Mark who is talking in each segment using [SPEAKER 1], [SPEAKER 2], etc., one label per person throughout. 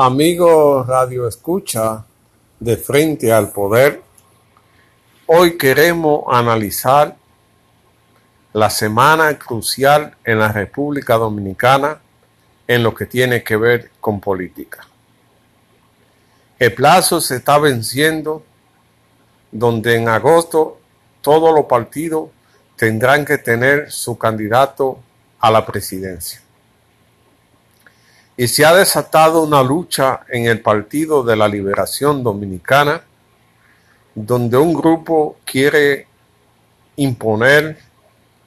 [SPEAKER 1] Amigo Radio Escucha de Frente al Poder, hoy queremos analizar la semana crucial en la República Dominicana en lo que tiene que ver con política. El plazo se está venciendo donde en agosto todos los partidos tendrán que tener su candidato a la presidencia y se ha desatado una lucha en el Partido de la Liberación Dominicana, donde un grupo quiere imponer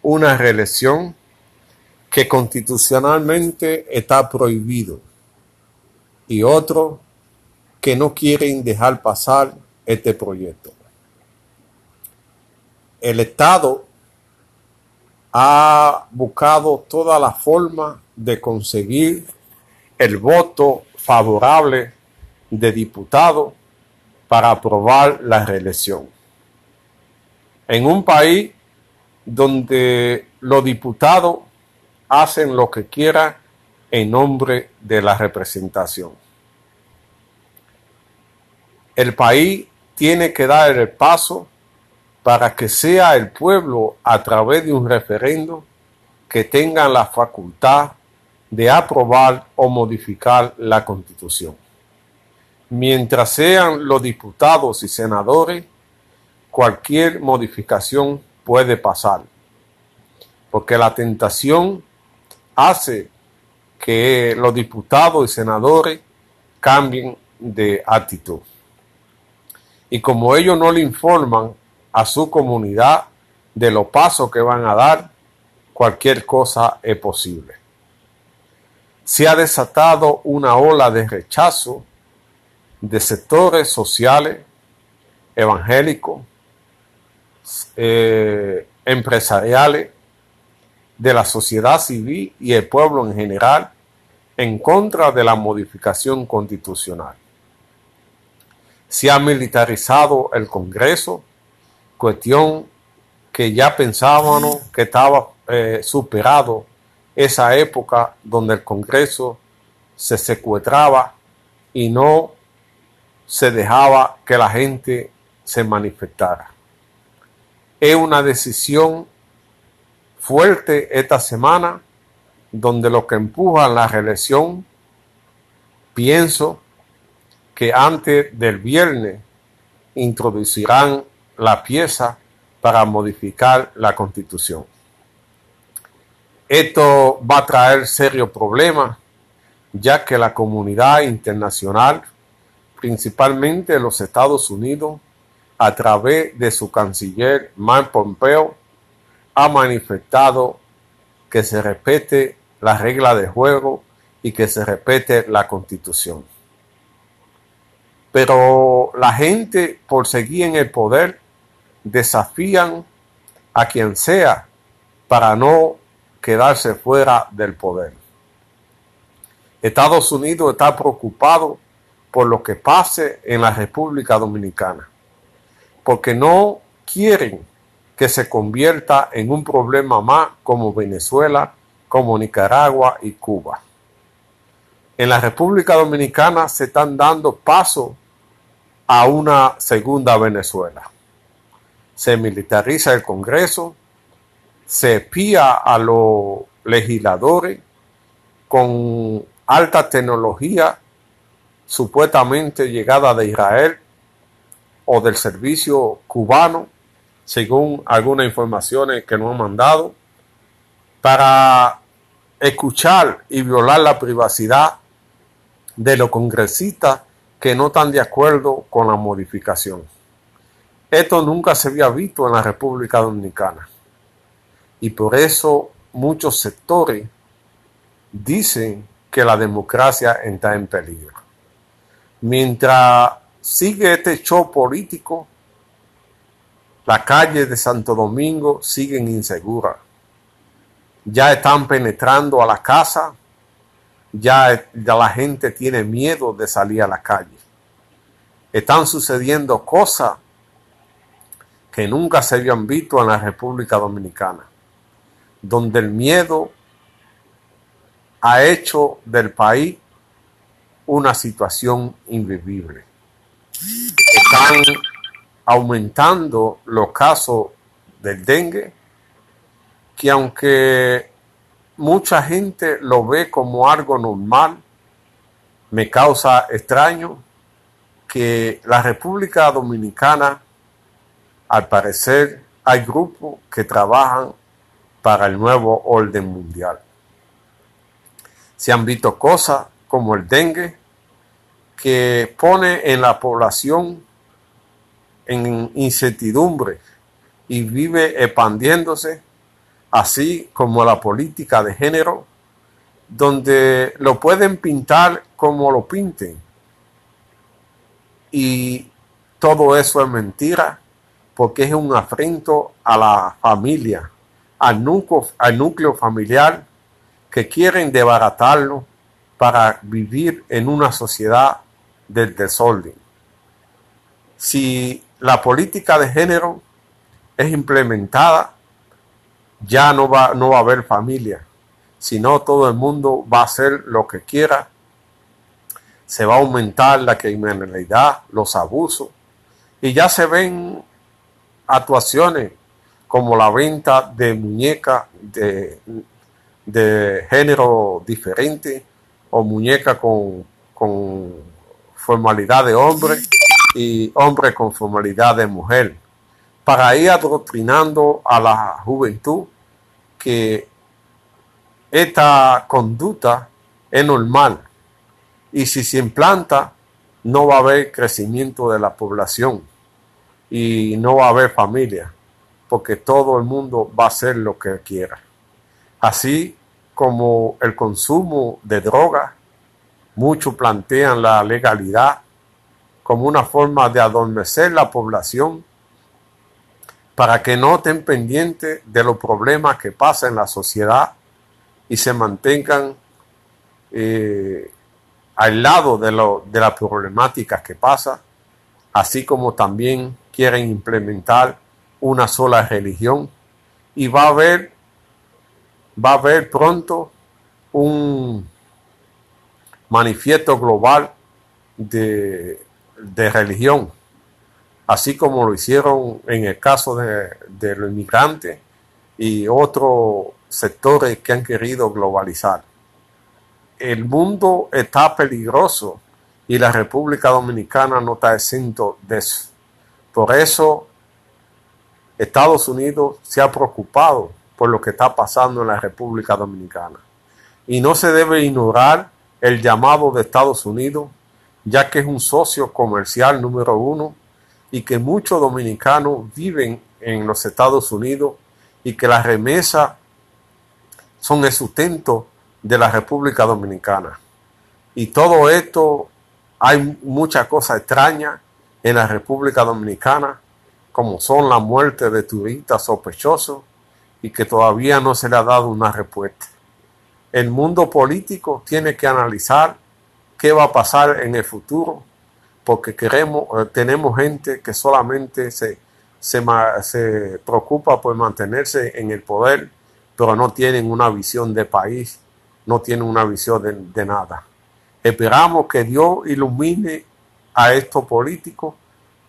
[SPEAKER 1] una reelección que constitucionalmente está prohibido y otro que no quieren dejar pasar este proyecto. El Estado ha buscado toda la forma de conseguir el voto favorable de diputados para aprobar la reelección. En un país donde los diputados hacen lo que quieran en nombre de la representación. El país tiene que dar el paso para que sea el pueblo a través de un referendo que tenga la facultad de aprobar o modificar la Constitución. Mientras sean los diputados y senadores, cualquier modificación puede pasar, porque la tentación hace que los diputados y senadores cambien de actitud. Y como ellos no le informan a su comunidad de los pasos que van a dar, cualquier cosa es posible se ha desatado una ola de rechazo de sectores sociales, evangélicos, eh, empresariales, de la sociedad civil y el pueblo en general en contra de la modificación constitucional. Se ha militarizado el Congreso, cuestión que ya pensábamos que estaba eh, superado esa época donde el Congreso se secuestraba y no se dejaba que la gente se manifestara. Es una decisión fuerte esta semana donde lo que empuja la reelección, pienso que antes del viernes introducirán la pieza para modificar la constitución. Esto va a traer serios problemas, ya que la comunidad internacional, principalmente los Estados Unidos, a través de su canciller Mike Pompeo, ha manifestado que se respete la regla de juego y que se respete la constitución. Pero la gente, por seguir en el poder, desafían a quien sea para no quedarse fuera del poder. Estados Unidos está preocupado por lo que pase en la República Dominicana, porque no quieren que se convierta en un problema más como Venezuela, como Nicaragua y Cuba. En la República Dominicana se están dando paso a una segunda Venezuela. Se militariza el Congreso, se espía a los legisladores con alta tecnología supuestamente llegada de Israel o del servicio cubano, según algunas informaciones que nos han mandado, para escuchar y violar la privacidad de los congresistas que no están de acuerdo con la modificación. Esto nunca se había visto en la República Dominicana y por eso muchos sectores dicen que la democracia está en peligro. Mientras sigue este show político, las calles de Santo Domingo siguen inseguras. Ya están penetrando a la casa, ya, la gente tiene miedo de salir a la calle. Están sucediendo cosas que nunca se habían visto en la República Dominicana donde el miedo ha hecho del país una situación invivible. Están aumentando los casos del dengue, que aunque mucha gente lo ve como algo normal, me causa extraño que la República Dominicana, al parecer, hay grupos que trabajan para el nuevo orden mundial. Se han visto cosas como el dengue, que pone en la población en incertidumbre y vive expandiéndose, así como la política de género, donde lo pueden pintar como lo pinten. Y todo eso es mentira, porque es un afrento a la familia, al núcleo, familiar, que quieren desbaratarlo para vivir en una sociedad del desorden. Si la política de género es implementada, ya no va, no va a haber familia, sino todo el mundo va a hacer lo que quiera. Se va a aumentar la criminalidad, los abusos, y ya se ven actuaciones como la venta de muñecas de, de género diferente o muñecas con, con formalidad de hombre y hombre con formalidad de mujer, para ir adoctrinando a la juventud que esta conducta es normal y si se implanta no va a haber crecimiento de la población y no va a haber familia porque todo el mundo va a hacer lo que quiera. Así como el consumo de drogas Muchos plantean la legalidad como una forma de adormecer la población para que no estén pendientes de los problemas que pasan en la sociedad y se mantengan eh, al lado de, lo, de las problemáticas que pasan, así como también quieren implementar una sola religión y va a haber va a haber pronto un manifiesto global de, religión, así como lo hicieron en el caso de, de los inmigrantes y otros sectores que han querido globalizar. El mundo está peligroso y la República Dominicana no está exento de eso. Por eso Estados Unidos se ha preocupado por lo que está pasando en la República Dominicana. Y no se debe ignorar el llamado de Estados Unidos, ya que es un socio comercial número uno y que muchos dominicanos viven en los Estados Unidos y que las remesas son el sustento de la República Dominicana. Y todo esto, hay muchas cosas extrañas en la República Dominicana, como son la muerte de turistas sospechosos y que todavía no se le ha dado una respuesta el mundo político tiene que analizar qué va a pasar en el futuro, porque queremos, eh, tenemos gente que solamente se, se, preocupa por mantenerse en el poder, pero no tienen una visión de país, no tienen una visión de, de nada. Esperamos que Dios ilumine a estos políticos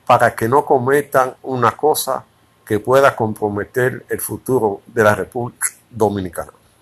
[SPEAKER 1] para que no cometan una cosa que pueda comprometer el futuro de la República Dominicana.